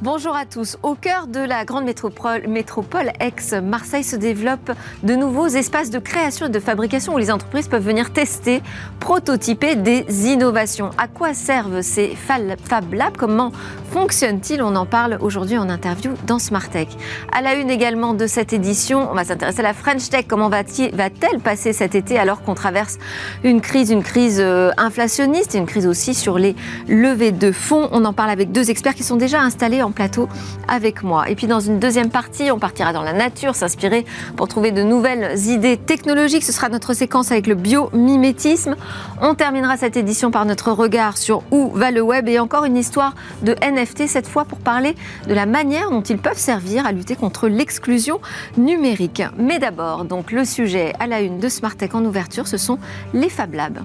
Bonjour à tous. Au cœur de la grande métropole, métropole ex-Marseille se développent de nouveaux espaces de création et de fabrication où les entreprises peuvent venir tester, prototyper des innovations. À quoi servent ces Fab Labs Comment fonctionnent-ils? On en parle aujourd'hui en interview dans Smart Tech. À la une également de cette édition, on va s'intéresser à la French Tech. Comment va-t-elle passer cet été alors qu'on traverse une crise, une crise euh, inflationniste et une crise aussi sur les levées de fonds? On en parle avec deux experts qui sont déjà installés en plateau avec moi. Et puis dans une deuxième partie, on partira dans la nature, s'inspirer pour trouver de nouvelles idées technologiques. Ce sera notre séquence avec le biomimétisme. On terminera cette édition par notre regard sur où va le web et encore une histoire de NFT, cette fois pour parler de la manière dont ils peuvent servir à lutter contre l'exclusion numérique. Mais d'abord, donc le sujet à la une de Smart Tech en ouverture, ce sont les Fab Labs.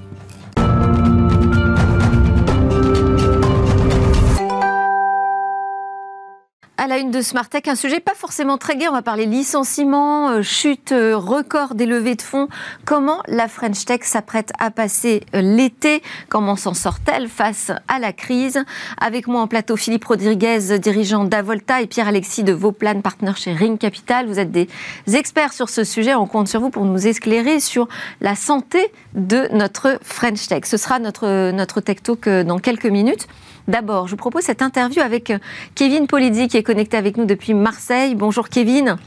À la une de Smart Tech, un sujet pas forcément très gai. On va parler licenciement, euh, chute, euh, record des levées de fonds. Comment la French Tech s'apprête à passer euh, l'été? Comment s'en sort-elle face à la crise? Avec moi en plateau, Philippe Rodriguez, dirigeant d'Avolta, et Pierre-Alexis de Vauplan, partenaire chez Ring Capital. Vous êtes des experts sur ce sujet. On compte sur vous pour nous éclairer sur la santé de notre French Tech. Ce sera notre, notre Tech Talk dans quelques minutes. D'abord, je vous propose cette interview avec euh, Kevin Polizzi qui est connecté avec nous depuis Marseille. Bonjour Kevin.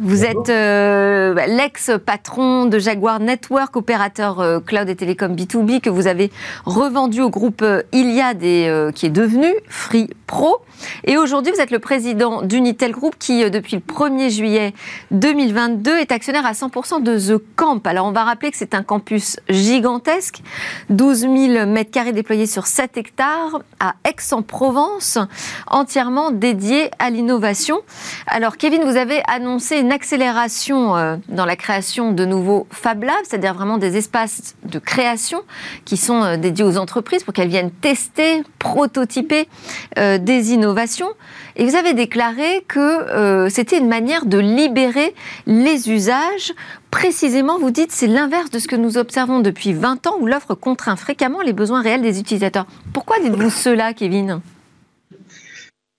Vous êtes euh, bah, l'ex-patron de Jaguar Network, opérateur euh, cloud et télécom B2B que vous avez revendu au groupe Iliad et qui est devenu Free Pro. Et aujourd'hui, vous êtes le président d'Unitel Group qui, depuis le 1er juillet 2022, est actionnaire à 100% de The Camp. Alors, on va rappeler que c'est un campus gigantesque, 12 000 mètres carrés déployés sur 7 hectares à Aix-en-Provence, entièrement dédié à l'innovation. Alors, Kevin, vous avez annoncé une accélération euh, dans la création de nouveaux Fab Labs, c'est-à-dire vraiment des espaces de création qui sont euh, dédiés aux entreprises pour qu'elles viennent tester, prototyper euh, des innovations. Et vous avez déclaré que c'était une manière de libérer les usages précisément, vous dites, c'est l'inverse de ce que nous observons depuis 20 ans où l'offre contraint fréquemment les besoins réels des utilisateurs. Pourquoi dites-vous cela, Kevin?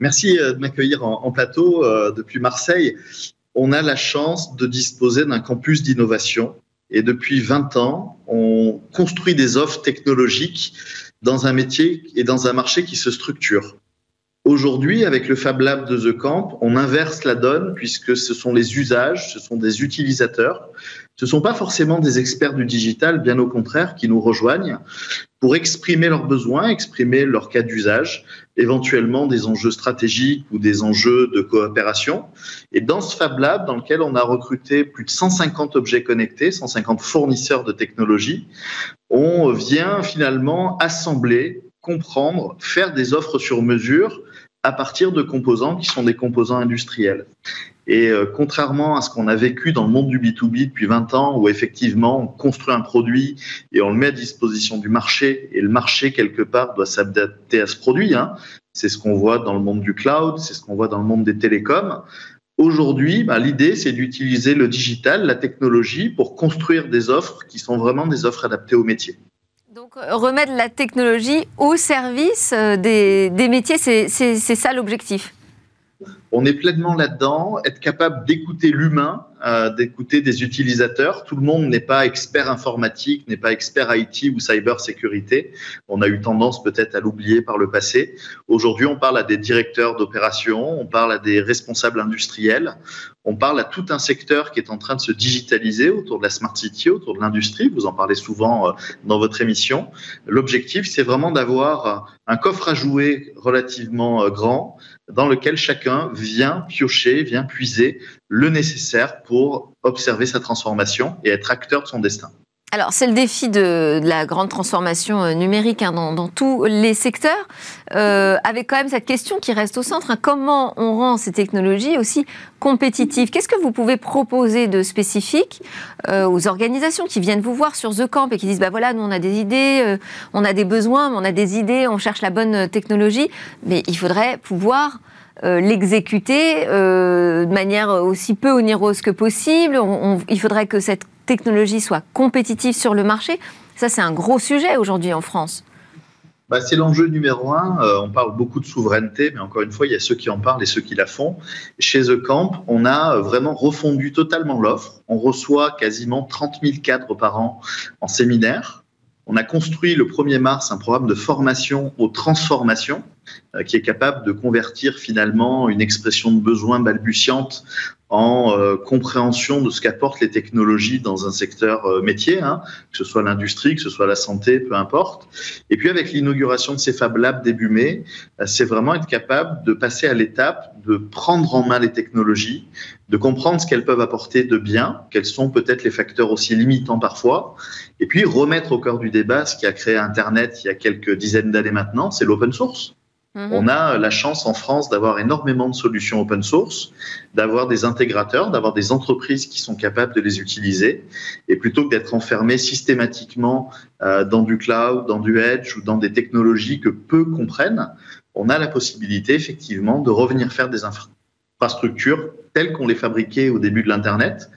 Merci de m'accueillir en, plateau depuis Marseille. On a la chance de disposer d'un campus d'innovation et depuis 20 ans, on construit des offres technologiques dans un métier et dans un marché qui se structure. Aujourd'hui, avec le Fab Lab de The Camp, on inverse la donne puisque ce sont les usages, ce sont des utilisateurs. Ce ne sont pas forcément des experts du digital, bien au contraire, qui nous rejoignent pour exprimer leurs besoins, exprimer leur cas d'usage, éventuellement des enjeux stratégiques ou des enjeux de coopération. Et dans ce Fab Lab, dans lequel on a recruté plus de 150 objets connectés, 150 fournisseurs de technologies, on vient finalement assembler, comprendre, faire des offres sur mesure à partir de composants qui sont des composants industriels. Et euh, contrairement à ce qu'on a vécu dans le monde du B2B depuis 20 ans, où effectivement on construit un produit et on le met à disposition du marché, et le marché quelque part doit s'adapter à ce produit, hein. c'est ce qu'on voit dans le monde du cloud, c'est ce qu'on voit dans le monde des télécoms. Aujourd'hui, bah, l'idée, c'est d'utiliser le digital, la technologie, pour construire des offres qui sont vraiment des offres adaptées au métier. Donc euh, remettre la technologie au service euh, des, métiers, c'est ça l'objectif? On est pleinement là-dedans, être capable d'écouter l'humain, euh, d'écouter des utilisateurs. Tout le monde n'est pas expert informatique, n'est pas expert IT ou cyber sécurité. On a eu tendance peut-être à l'oublier par le passé. Aujourd'hui, on parle à des directeurs d'opération, on parle à des responsables industriels, on parle à tout un secteur qui est en train de se digitaliser autour de la smart city, autour de l'industrie. Vous en parlez souvent euh, dans votre émission. L'objectif, c'est vraiment d'avoir un coffre à jouer relativement euh, grand dans lequel chacun vient piocher, vient puiser le nécessaire pour observer sa transformation et être acteur de son destin. Alors, c'est le défi de, la grande transformation euh, numérique hein, dans, tous les secteurs, euh, avec quand même cette question qui reste au centre. Hein. comment on rend ces technologies aussi compétitives? Qu'est-ce que vous pouvez proposer de spécifique euh, aux organisations qui viennent vous voir sur The Camp et qui disent, bah voilà, nous on a des idées, on a des besoins, on a des idées, on cherche la bonne technologie, mais il faudrait pouvoir euh, l'exécuter euh, de manière aussi peu onéreuse que possible. il faudrait que cette technologie soit compétitive sur le marché. Ça, c'est un gros sujet aujourd'hui en France. bah, c'est l'enjeu numéro un. Euh, on parle beaucoup de souveraineté, mais encore une fois, il y a ceux qui en parlent et ceux qui la font. Chez The Camp, on a vraiment refondu totalement l'offre. On reçoit quasiment 30 000 cadres par an en séminaire. On a construit le 1er mars un programme de formation aux transformations qui est capable de convertir finalement une expression de besoin balbutiante en euh, compréhension de ce qu'apportent les technologies dans un secteur euh, métier, hein, que ce soit l'industrie, que ce soit la santé, peu importe. Et puis avec l'inauguration de ces Fab Labs début mai, c'est vraiment être capable de passer à l'étape de prendre en main les technologies, de comprendre ce qu'elles peuvent apporter de bien, quels sont peut-être les facteurs aussi limitants parfois, et puis remettre au cœur du débat ce qui a créé Internet il y a quelques dizaines d'années maintenant, c'est l'open source. Mhm. On a la chance en France d'avoir énormément de solutions open source, d'avoir des intégrateurs, d'avoir des entreprises qui sont capables de les utiliser. Et plutôt que d'être enfermé systématiquement euh, dans du cloud, dans du edge ou dans des technologies que peu comprennent, on a la possibilité effectivement de revenir faire des infrastructures telles qu'on les fabriquait au début de l'Internet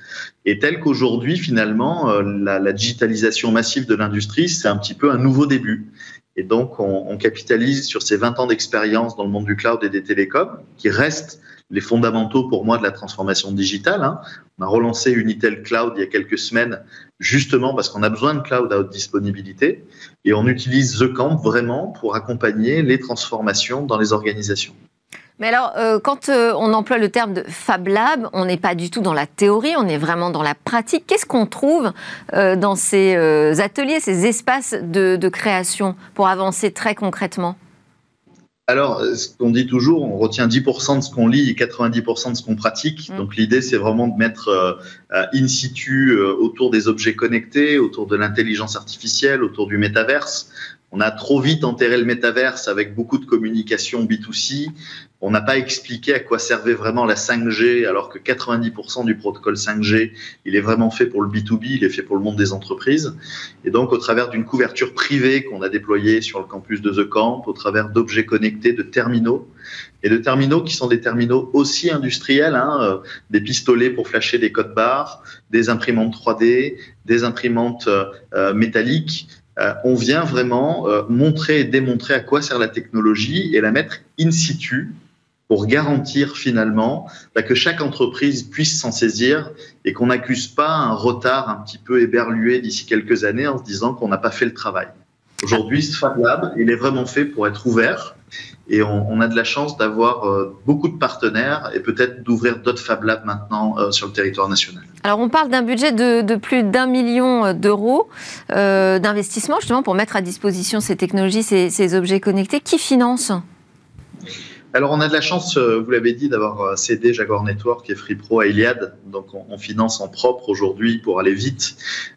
et telles qu'aujourd'hui finalement euh, la digitalisation massive de l'industrie, c'est un petit peu un nouveau début. Et donc, on, capitalise sur ces 20 ans d'expérience dans le monde du cloud et des télécoms, qui restent les fondamentaux pour moi de la transformation digitale. Hein. On a relancé Unitel Cloud il y a quelques semaines, justement parce qu'on a besoin de cloud à haute disponibilité. Et on utilise The Camp vraiment pour accompagner les transformations dans les organisations. Mais alors, euh, quand euh, on emploie le terme de Fab Lab, on n'est pas du tout dans la théorie, on est vraiment dans la pratique. Qu'est-ce qu'on trouve euh, dans ces ateliers, ces espaces de, création pour avancer très concrètement? Alors, ce qu'on dit toujours, on retient 10% de ce qu'on lit et 90% de ce qu'on pratique. Mmh. Donc, l'idée, c'est vraiment de mettre in situ autour des objets connectés, autour de l'intelligence artificielle, autour du métaverse. On a trop vite enterré le métaverse avec beaucoup de communication B2C on n'a pas expliqué à quoi servait vraiment la 5G, alors que 90% du protocole 5G, il est vraiment fait pour le B2B, il est fait pour le monde des entreprises. Et donc, au travers d'une couverture privée qu'on a déployée sur le campus de The Camp, au travers d'objets connectés, de terminaux, et de terminaux qui sont des terminaux aussi industriels, hein, euh, des pistolets pour flasher des codes barres, des imprimantes 3D, des imprimantes euh, métalliques, euh, on vient vraiment montrer et démontrer à quoi sert la technologie et la mettre in situ pour garantir finalement bah, que chaque entreprise puisse s'en saisir et qu'on n'accuse pas un retard un petit peu éberlué d'ici quelques années en se disant qu'on n'a pas fait le travail. Aujourd'hui, ce Fab Lab, il est vraiment fait pour être ouvert et on, a de la chance d'avoir euh, beaucoup de partenaires et peut-être d'ouvrir d'autres Fab Labs maintenant euh, sur le territoire national. Alors on parle d'un budget de, plus d'un million d'euros euh, d'investissement justement pour mettre à disposition ces technologies, ces objets connectés. Qui finance? Alors, on a de la chance, euh, vous l'avez dit, d'avoir euh, cédé Jaguar Network et Free Pro à Iliad. Donc, on, finance en propre aujourd'hui pour aller vite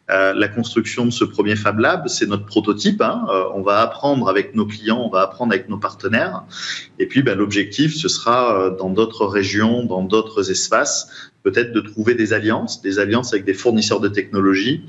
euh, la construction de ce premier Fab Lab. C'est notre prototype. Hein. on va apprendre avec nos clients, on va apprendre avec nos partenaires. Et puis, ben, l'objectif, ce sera dans d'autres régions, dans d'autres espaces, peut-être de trouver des alliances, des alliances avec des fournisseurs de technologies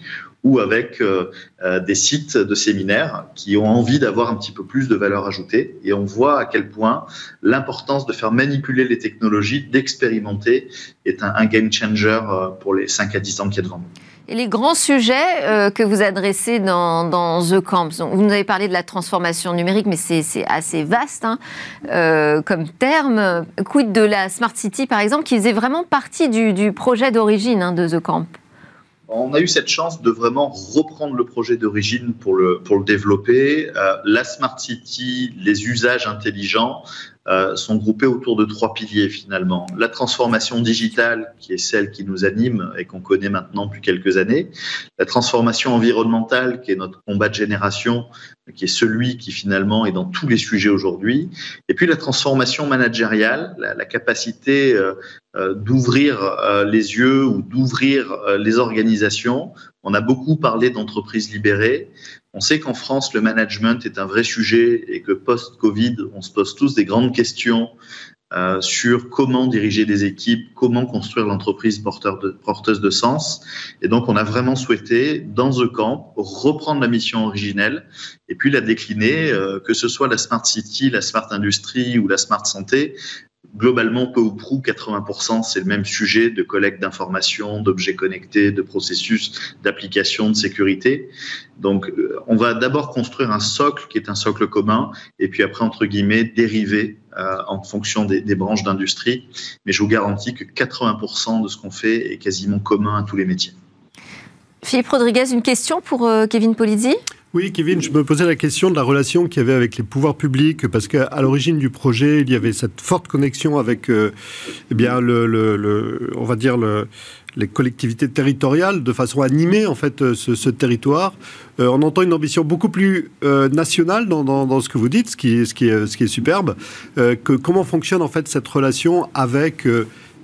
ou avec euh, euh, des sites de séminaires qui ont envie d'avoir un petit peu plus de valeur ajoutée. Et on voit à quel point l'importance de faire manipuler les technologies, d'expérimenter, est un, game changer euh, pour les 5 à 10 ans qui est devant nous. Et les grands sujets que vous adressez dans, The Camp, vous nous avez parlé de la transformation numérique, mais c'est assez vaste hein, comme terme. Quid de la Smart City, par exemple, qui faisait vraiment partie du, du projet d'origine hein, de The Camp? On a eu cette chance de vraiment reprendre le projet d'origine pour le, pour le développer. Euh, la Smart City, les usages intelligents euh, sont groupés autour de trois piliers finalement. La transformation digitale, qui est celle qui nous anime et qu'on connaît maintenant depuis quelques années. La transformation environnementale, qui est notre combat de génération, qui est celui qui finalement est dans tous les sujets aujourd'hui. Et puis la transformation managériale, la, capacité euh, euh, d'ouvrir euh, les yeux ou d'ouvrir les organisations. On a beaucoup parlé d'entreprises libérées. On sait qu'en France, le management est un vrai sujet et que post-Covid, on se pose tous des grandes questions euh, sur comment diriger des équipes, comment construire l'entreprise porteuse de sens. Et donc, on a vraiment souhaité, dans The Camp, reprendre la mission originelle et puis la décliner, euh, que ce soit la Smart City, la Smart Industrie ou la Smart Santé, globalement, peu ou prou, 80%, c'est le même sujet de collecte d'informations, d'objets connectés, de processus, d'applications, de sécurité. Donc, euh, on va d'abord construire un socle qui est un socle commun, et puis après, entre guillemets, dériver euh, en fonction des, branches d'industrie. Mais je vous garantis que 80% de ce qu'on fait est quasiment commun à tous les métiers. Philippe Rodriguez, une question pour euh, Kevin Polizzi? Oui, Kevin, je me posais la question de la relation qu'il y avait avec les pouvoirs publics, parce qu'à l'origine du projet, il y avait cette forte connexion avec, euh, eh bien, le, on va dire le, les collectivités territoriales, de façon à animer en fait euh, ce, territoire. Euh, on entend une ambition beaucoup plus nationale dans, ce que vous dites, ce qui, est, superbe. Comment fonctionne en fait cette relation avec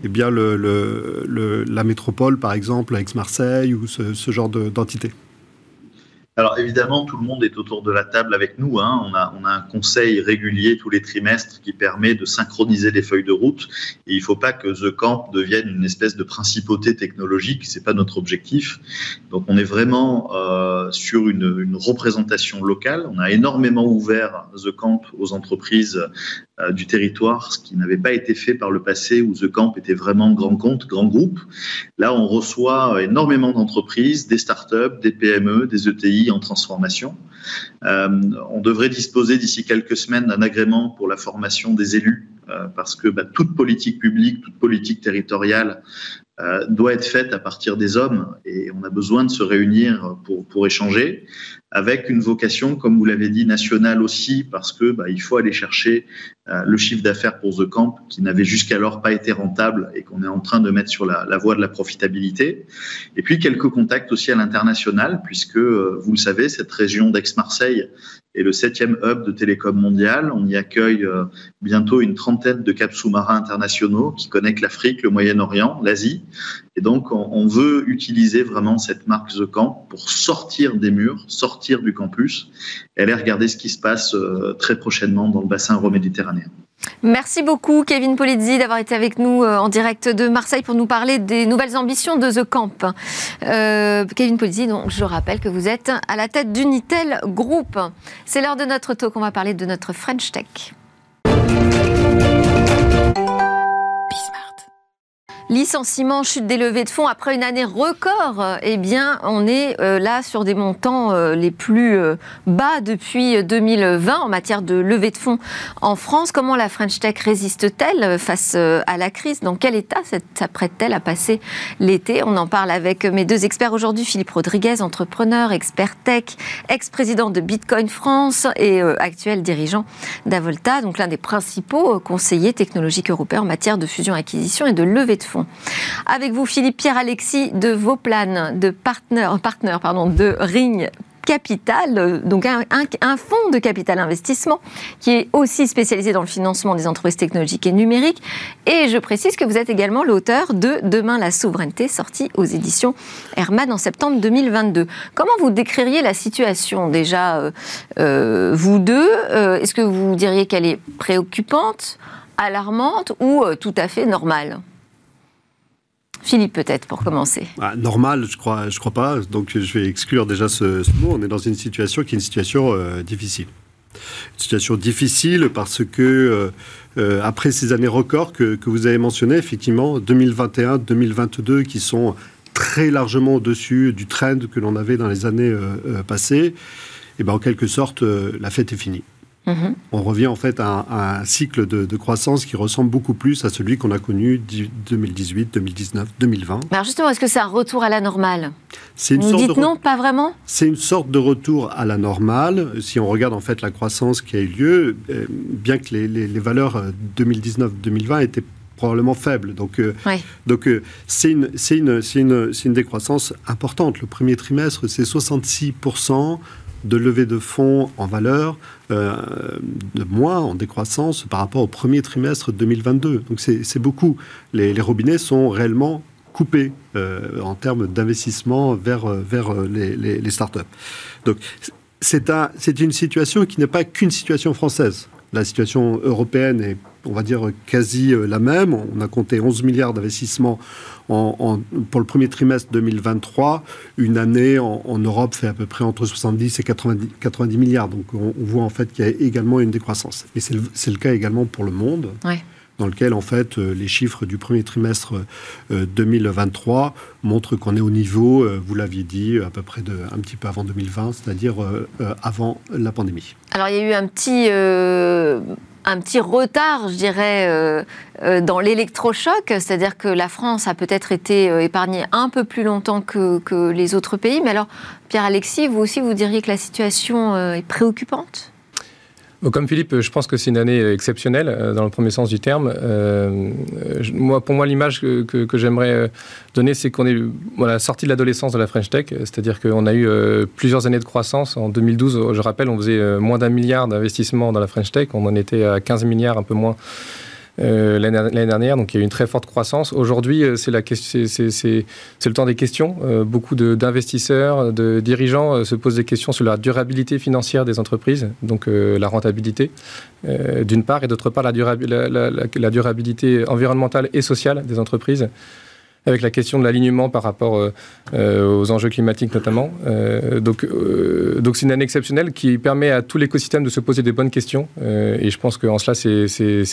eh bien la métropole, par exemple, Aix-Marseille ou ce genre d'entité? Alors évidemment, tout le monde est autour de la table avec nous. Hein. On, a, un conseil régulier tous les trimestres qui permet de synchroniser les feuilles de route. Il ne faut pas que The Camp devienne une espèce de principauté technologique. C'est pas notre objectif. Donc on est vraiment euh, sur une, une, représentation locale. On a énormément ouvert The Camp aux entreprises euh, du territoire, ce qui n'avait pas été fait par le passé où The Camp était vraiment grand compte, grand groupe. Là, on reçoit énormément d'entreprises, des startups, des PME, des ETI en transformation. Euh, on devrait disposer d'ici quelques semaines d'un agrément pour la formation des élus, euh, parce que bah, toute politique publique, toute politique territoriale euh, doit être faite à partir des hommes et on a besoin de se réunir pour, pour échanger avec une vocation, comme vous l'avez dit, nationale aussi, parce que bah, il faut aller chercher euh, le chiffre d'affaires pour The Camp qui n'avait jusqu'alors pas été rentable et qu'on est en train de mettre sur la, voie de la profitabilité. Et puis quelques contacts aussi à l'international, puisque euh, vous le savez, cette région d'Aix-Marseille est le septième hub de télécom mondial. On y accueille euh, bientôt une trentaine de caps sous-marins internationaux qui connectent l'Afrique, le Moyen-Orient, l'Asie. Et donc, on, veut utiliser vraiment cette marque The Camp pour sortir des murs, sortir du campus et aller regarder ce qui se passe euh, très prochainement dans le bassin euro-méditerranéen. Merci beaucoup, Kevin Polizzi, d'avoir été avec nous euh, en direct de Marseille pour nous parler des nouvelles ambitions de The Camp. Euh, Kevin Polizzi, donc, je rappelle que vous êtes à la tête d'Unitel Group. C'est l'heure de notre talk. On va parler de notre French Tech. Licenciement, chute des levées de fonds après une année record, eh bien, on est euh, là sur des montants euh, les plus euh, bas depuis 2020 en matière de levée de fonds en France. Comment la French Tech résiste-t-elle face à la crise? Dans quel état s'apprête-t-elle à passer l'été? On en parle avec mes deux experts aujourd'hui. Philippe Rodriguez, entrepreneur, expert tech, ex-président de Bitcoin France et actuel dirigeant d'Avolta, donc l'un des principaux conseillers technologiques européens en matière de fusion-acquisition et de levée de fonds. Avec vous, Philippe Pierre-Alexis de Vauplane, de partner, partner pardon, de Ring Capital, donc un, fonds de capital investissement qui est aussi spécialisé dans le financement des entreprises technologiques et numériques. Et je précise que vous êtes également l'auteur de Demain la souveraineté, sorti aux éditions Herman en septembre 2022. Comment vous décririez la situation déjà, euh, euh, vous deux? Euh, Est-ce que vous diriez qu'elle est préoccupante, alarmante ou tout à fait normale? Philippe, peut-être, pour commencer. Ah, normal, je crois, je crois pas. Donc, je vais exclure déjà ce, mot. On est dans une situation qui est une situation euh, difficile. Une situation difficile parce que, euh, euh, après ces années records que, vous avez mentionnées, effectivement, 2021, 2022, qui sont très largement au-dessus du trend que l'on avait dans les années passées, et eh ben, en quelque sorte, la fête est finie. Mmh. On revient en fait à un, à un cycle de, de, croissance qui ressemble beaucoup plus à celui qu'on a connu 2018, 2019, 2020. Alors justement, est-ce que c'est un retour à la normale? C'est une Vous sorte dites de non, pas vraiment? C'est une sorte de retour à la normale. Si on regarde en fait la croissance qui a eu lieu, euh, bien que les, les, les valeurs 2019-2020 étaient probablement faibles. Donc, euh, ouais. donc euh, c'est une, une, une, une décroissance importante. Le premier trimestre, c'est 66% de levée de fonds en valeur, euh, de moins en décroissance par rapport au premier trimestre 2022. Donc c'est beaucoup. Les, robinets sont réellement coupés euh, en termes d'investissement vers, vers les, les, les startups. Donc c'est un, une situation qui n'est pas qu'une situation française. La situation européenne est, on va dire, quasi euh, la même. On a compté 11 milliards d'investissements en, en, pour le premier trimestre 2023. Une année en, Europe fait à peu près entre 70 et 90, 90 milliards. Donc on, voit en fait qu'il y a également une décroissance. Et c'est le, cas également pour le monde. Dans lequel en fait les chiffres du premier trimestre 2023 montrent qu'on est au niveau, vous l'aviez dit, à peu près de, un petit peu avant 2020, c'est-à-dire avant la pandémie. Alors il y a eu un petit un petit retard, je dirais, euh, euh, dans l'électrochoc, c'est-à-dire que la France a peut-être été euh, épargnée un peu plus longtemps que, que les autres pays. Mais alors, Pierre-Alexis, vous aussi, vous diriez que la situation est préoccupante? Comme Philippe, je pense que c'est une année exceptionnelle euh, dans le premier sens du terme. Euh, pour moi, l'image que, j'aimerais euh, donner, c'est qu'on est sorti de l'adolescence de la French Tech, c'est-à-dire qu'on a eu plusieurs années de croissance. En 2012, je rappelle, on faisait moins d'un milliard d'investissements dans la French Tech, on en était à 15 milliards, un peu moins euh, l'année dernière, donc il y a eu une très forte croissance. Aujourd'hui, euh, c'est le temps des questions. Euh, beaucoup d'investisseurs, de, dirigeants se posent des questions sur la durabilité financière des entreprises, donc la rentabilité, d'une part, et d'autre part, la, la, durabilité environnementale et sociale des entreprises avec la question de l'alignement par rapport euh, euh, aux enjeux climatiques notamment. Euh, donc, donc c'est une année exceptionnelle qui permet à tout l'écosystème de se poser des bonnes questions. et je pense qu'en cela, c'est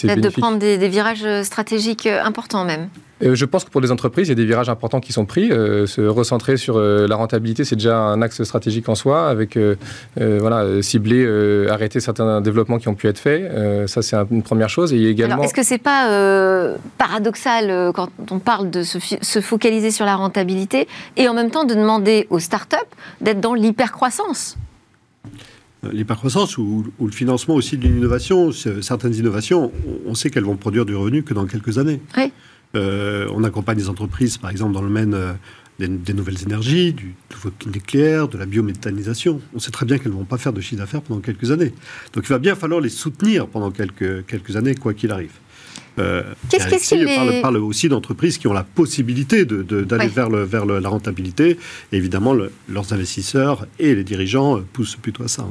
bénéfique. De prendre des, des virages stratégiques importants même. Euh, je pense que pour les entreprises, il y a des virages importants qui sont pris. Euh, se recentrer sur euh, la rentabilité, c'est déjà un axe stratégique en soi, avec voilà, cibler, arrêter certains développements qui ont pu être faits. ça, c'est une première chose. Et également... est-ce que c'est pas paradoxal quand on parle de se, focaliser sur la rentabilité et en même temps de demander aux startups d'être dans l'hypercroissance? L'hypercroissance ou, ou, le financement aussi d'une innovation, certaines innovations, on sait qu'elles vont produire du revenu que dans quelques années. Oui. Euh, on accompagne des entreprises, par exemple, dans le domaine euh, des, nouvelles énergies, du nucléaire, de la biométhanisation. On sait très bien qu'elles ne vont pas faire de chiffre d'affaires pendant quelques années. Donc il va bien falloir les soutenir pendant quelques, quelques années, quoi qu'il arrive. Euh, Qu'est-ce qu'il parle, parle, aussi d'entreprises qui ont la possibilité d'aller vers, le, vers la rentabilité. Et évidemment, leurs investisseurs et les dirigeants poussent plutôt à ça.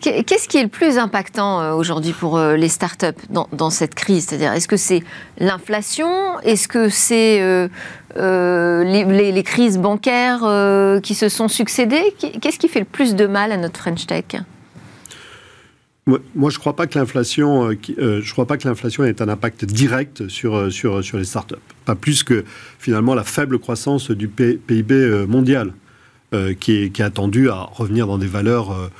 Qu'est-ce qui est le plus impactant euh, aujourd'hui pour euh, les startups dans, dans cette crise? C'est-à-dire, est-ce que c'est l'inflation? Est-ce que c'est les, les, crises bancaires qui se sont succédées? Qu'est-ce qui fait le plus de mal à notre French Tech? Moi, je ne crois pas que l'inflation, euh, euh, l'inflation ait un impact direct sur, euh, sur, sur les startups. Pas plus que finalement la faible croissance du PIB mondial, qui, est, qui à revenir dans des valeurs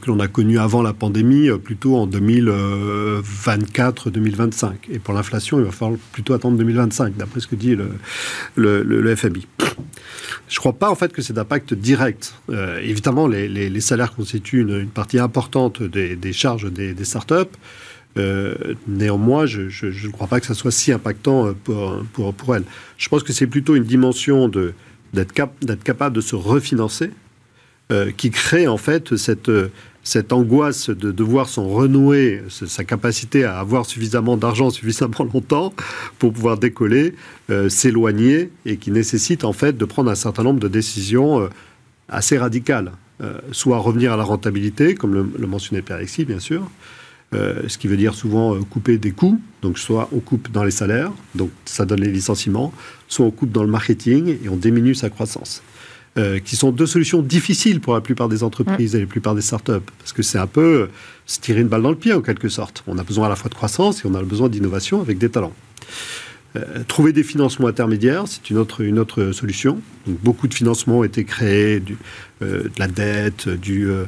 que l'on a connu avant la pandémie, euh, plutôt en 2024-2025. Et pour l'inflation, il va falloir plutôt attendre 2025, d'après ce que dit le, FMI. Je ne crois pas en fait que c'est d'impact direct. Euh, évidemment, les, salaires constituent une, partie importante des, charges des, startups. néanmoins, je ne crois pas que ça soit si impactant pour, elles. Je pense que c'est plutôt une dimension d'être cap, capable de se refinancer euh, qui crée en fait cette, cette angoisse de devoir s'en renouer, sa capacité à avoir suffisamment d'argent suffisamment longtemps pour pouvoir décoller, euh, s'éloigner et qui nécessite en fait de prendre un certain nombre de décisions euh, assez radicales. soit revenir à la rentabilité, comme le, mentionnait Pierre Alexis, bien sûr, ce qui veut dire souvent couper des coûts, donc soit on coupe dans les salaires, donc ça donne les licenciements, soit on coupe dans le marketing et on diminue sa croissance. Euh, qui sont deux solutions difficiles pour la plupart des entreprises et la plupart des startups, parce que c'est un peu se tirer une balle dans le pied en quelque sorte. On a besoin à la fois de croissance et on a besoin d'innovation avec des talents. Euh, trouver des financements intermédiaires, c'est une autre, une autre solution. Beaucoup de financements ont été créés, euh, de la dette, euh,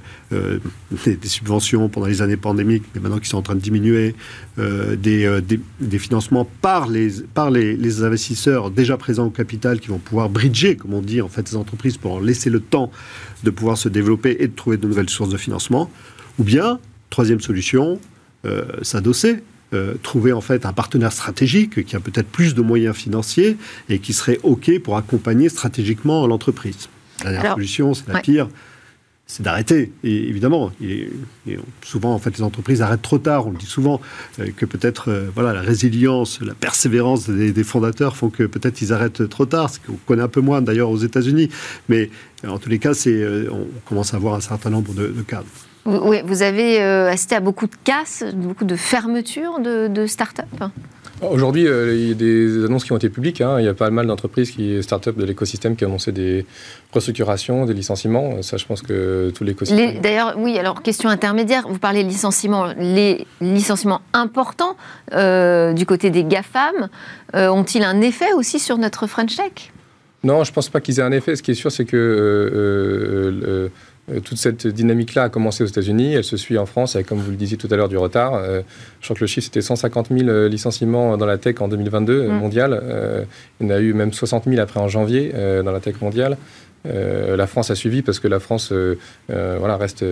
des, subventions pendant les années pandémiques, mais maintenant qui sont en train de diminuer, des, des, financements par, les, par les, les, investisseurs déjà présents au capital qui vont pouvoir bridger, comme on dit, en fait, ces entreprises pour leur laisser le temps de pouvoir se développer et de trouver de nouvelles sources de financement. Ou bien, troisième solution, s'adosser euh, trouver en fait un partenaire stratégique qui a peut-être plus de moyens financiers et qui serait OK pour accompagner stratégiquement l'entreprise. La dernière solution, c'est la pire, c'est d'arrêter. Et évidemment, souvent, en fait, les entreprises arrêtent trop tard. On le dit souvent euh, que peut-être, euh, voilà, la résilience, la persévérance des, fondateurs font que peut-être ils arrêtent trop tard. Ce qu'on connaît un peu moins d'ailleurs aux États-Unis. Mais en tous les cas, c'est, on commence à avoir un certain nombre de, de cadres. Oui, vous avez euh, assisté à beaucoup de casses, beaucoup de fermetures de, de start-up? Aujourd'hui, euh, il y a des annonces qui ont été publiques. Hein. Il y a pas mal d'entreprises, qui, start-up de l'écosystème, qui ont annoncé des restructurations, des licenciements. Ça, je pense que tout l'écosystème. D'ailleurs, oui, alors question intermédiaire. Vous parlez de licenciements. Les licenciements importants euh, du côté des GAFAM euh, ont-ils un effet aussi sur notre French Tech? Non, je ne pense pas qu'ils aient un effet. Ce qui est sûr, c'est que euh, toute cette dynamique-là a commencé aux États-Unis, elle se suit en France avec, comme vous le disiez tout à l'heure, du retard. Euh, je crois que le chiffre, c'était 150 000 euh, licenciements dans la tech en 2022 mm. mondial. il y en a eu même 60 000 après en janvier dans la tech mondiale. la France a suivi parce que la France voilà, reste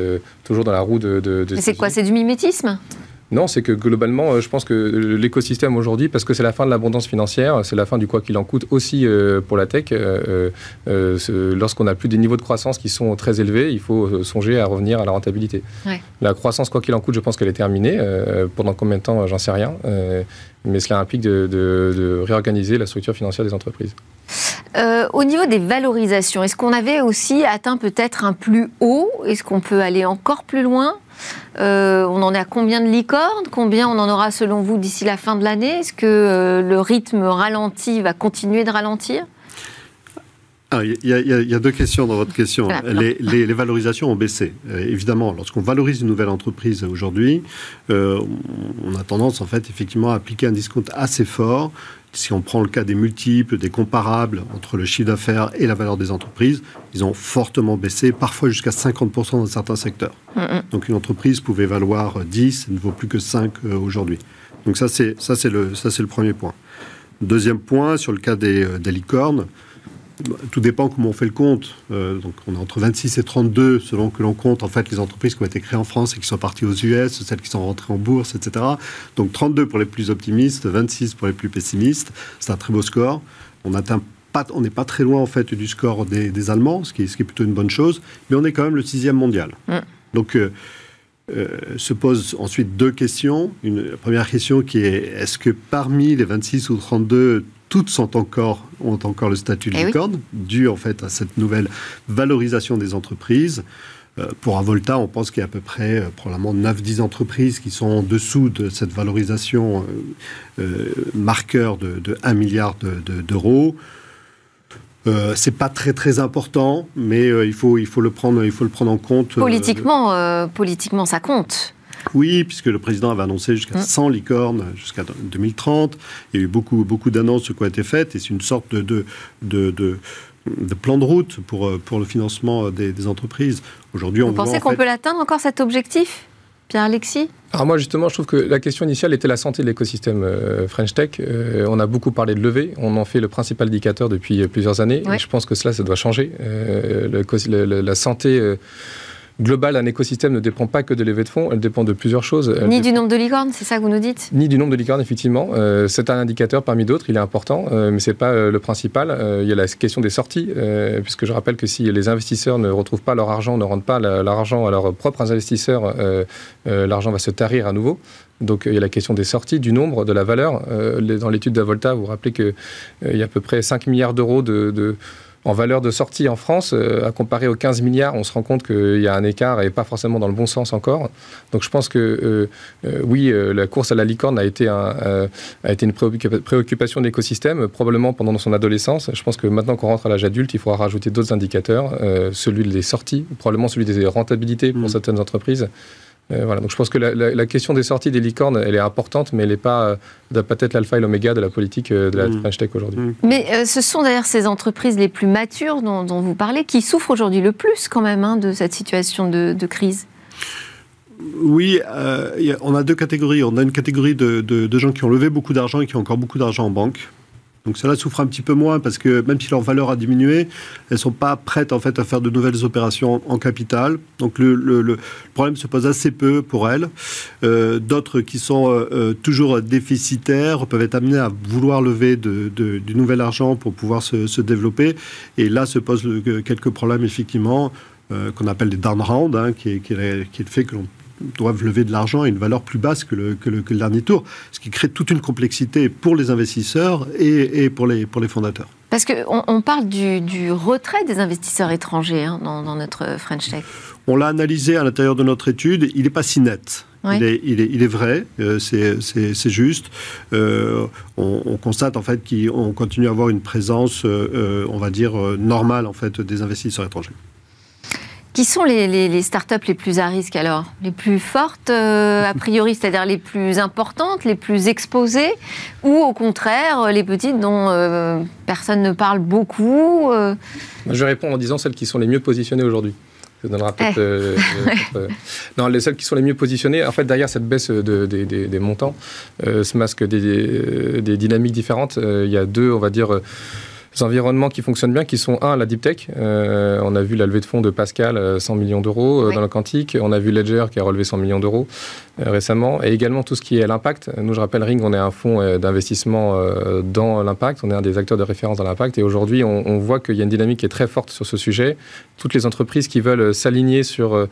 toujours dans la roue de. de, de c'est quoi C'est du mimétisme? Non, c'est que globalement, euh, je pense que l'écosystème aujourd'hui, parce que c'est la fin de l'abondance financière, c'est la fin du quoi qu'il en coûte aussi euh, pour la tech. Euh, lorsqu'on n'a plus des niveaux de croissance qui sont très élevés, il faut songer à revenir à la rentabilité. La croissance, quoi qu'il en coûte, je pense qu'elle est terminée. pendant combien de temps, j'en sais rien. mais cela implique de, réorganiser la structure financière des entreprises. au niveau des valorisations, est-ce qu'on avait aussi atteint peut-être un plus haut? Est-ce qu'on peut aller encore plus loin? Euh, on en est à combien de licornes? Combien on en aura selon vous d'ici la fin de l'année? Est-ce que euh, le rythme ralenti va continuer de ralentir? Il y, a deux questions dans votre question. les, valorisations ont baissé. Euh, évidemment, lorsqu'on valorise une nouvelle entreprise aujourd'hui, on a tendance en fait effectivement à appliquer un discount assez fort si on prend le cas des multiples, des comparables entre le chiffre d'affaires et la valeur des entreprises, ils ont fortement baissé, parfois jusqu'à 50% dans certains secteurs. Donc une entreprise pouvait valoir 10, elle ne vaut plus que 5 euh, aujourd'hui. Donc ça, c'est, ça, c'est, le, ça, c'est le premier point. Deuxième point, sur le cas des, euh, des licornes, tout dépend comment on fait le compte. Euh, donc, on est entre 26 et 32 selon que l'on compte en fait les entreprises qui ont été créées en France et qui sont parties aux US, celles qui sont rentrées en bourse, etc. Donc 32 pour les plus optimistes, 26 pour les plus pessimistes. C'est un très beau score. On atteint pas, on n'est pas très loin en fait du score des, Allemands, ce qui, est, ce qui, est, plutôt une bonne chose, mais on est quand même le sixième mondial. Mm. Donc euh, euh, se posent ensuite deux questions. Une première question qui est est-ce que parmi les 26 ou 32 toutes sont encore, ont encore le statut de eh licorne, dû en fait à cette nouvelle valorisation des entreprises. Euh, pour Avolta, on pense qu'il y a à peu près euh, probablement 9-10 entreprises qui sont en dessous de cette valorisation euh, marqueur de, 1 milliard d'euros. De, c'est pas très très important, mais il, faut, il, faut le prendre, il faut le prendre en compte. Politiquement, politiquement ça compte. Oui, puisque le président avait annoncé jusqu'à 100 mm. licornes jusqu'à 2030. Il y a eu beaucoup, beaucoup d'annonces qui ont été faites et c'est une sorte de, de, de, plan de route pour, pour le financement des, entreprises. Aujourd'hui, on Vous pensez qu'on peut l'atteindre encore cet objectif? Pierre-Alexis alors moi justement, je trouve que la question initiale était la santé de l'écosystème euh, French Tech. Euh, on a beaucoup parlé de levée, on en fait le principal indicateur depuis plusieurs années. Et je pense que cela, ça doit changer. Euh, la santé global un écosystème ne dépend pas que de levée de fonds, elle dépend de plusieurs choses. Ni du nombre de licornes, c'est ça que vous nous dites? Ni du nombre de licornes, effectivement. Euh, c'est un indicateur parmi d'autres, il est important, euh, mais ce n'est pas euh, le principal. il y a la question des sorties, puisque je rappelle que si les investisseurs ne retrouvent pas leur argent, ne rendent pas l'argent à leurs propres investisseurs, l'argent va se tarir à nouveau. Donc il y a la question des sorties, du nombre, de la valeur. dans l'étude d'Avolta, vous vous rappelez qu'il y a à peu près 5 milliards d'euros de en valeur de sortie en France, euh, à comparer aux 15 milliards, on se rend compte qu'il y a un écart et pas forcément dans le bon sens encore. Donc je pense que euh, euh, oui, la course à la licorne a été, un, a été une préoccupation de l'écosystème, probablement pendant son adolescence. Je pense que maintenant qu'on rentre à l'âge adulte, il faudra rajouter d'autres indicateurs, celui des sorties, probablement celui des rentabilités pour mmh. certaines entreprises. Euh, voilà, donc je pense que la, question des sorties des licornes, elle est importante, mais elle n'est pas euh, peut-être l'alpha et l'oméga de la politique euh, de la mmh. French Tech aujourd'hui. Mmh. Mais ce sont d'ailleurs ces entreprises les plus matures dont, vous parlez qui souffrent aujourd'hui le plus quand même hein, de cette situation de, crise. Oui, on a deux catégories. On a une catégorie de gens qui ont levé beaucoup d'argent et qui ont encore beaucoup d'argent en banque. Donc cela souffre un petit peu moins parce que même si leur valeur a diminué, elles sont pas prêtes en fait à faire de nouvelles opérations en capital. Donc le, problème se pose assez peu pour elles. Euh, d'autres qui sont euh, euh, toujours déficitaires peuvent être amenés à vouloir lever du nouvel argent pour pouvoir se, développer. Et là se posent quelques problèmes effectivement qu'on appelle des down rounds, hein, qui, est, qui, est, le fait que l'on doivent lever de l'argent à une valeur plus basse que le, que le, dernier tour, ce qui crée toute une complexité pour les investisseurs et, et pour, les, pour les fondateurs. Parce qu'on on parle du, du, retrait des investisseurs étrangers hein, dans, dans, notre French Tech. On l'a analysé à l'intérieur de notre étude, il n'est pas si net. Il, est, il, est, il, est, vrai, euh, c'est juste. Euh, on, on, constate en fait qu'on continue à avoir une présence, euh, on va dire, normale en fait des investisseurs étrangers. Qui sont les, les, les, startups les plus à risque alors? Les plus fortes, euh, a priori, c'est-à-dire les plus importantes, les plus exposées Ou au contraire, les petites dont euh, personne ne parle beaucoup euh... Je réponds en disant celles qui sont les mieux positionnées aujourd'hui. Ça donnera peut-être. Euh, non, les celles qui sont les mieux positionnées, en fait, derrière cette baisse de, de, des, des montants, se masquent des, des, dynamiques différentes. Il y a deux, on va dire environnements qui fonctionnent bien, qui sont un, la deep tech. Euh, on a vu la levée de fonds de Pascal, 100 euh, millions d'euros euh, oui. dans le quantique. On a vu Ledger qui a relevé 100 millions d'euros récemment. Et également tout ce qui est l'impact. Nous, je rappelle, Ring, on est un fonds d'investissement dans l'impact. On est un des acteurs de référence dans l'impact. Et aujourd'hui, on, on, voit qu'il y a une dynamique qui est très forte sur ce sujet. Toutes les entreprises qui veulent s'aligner sur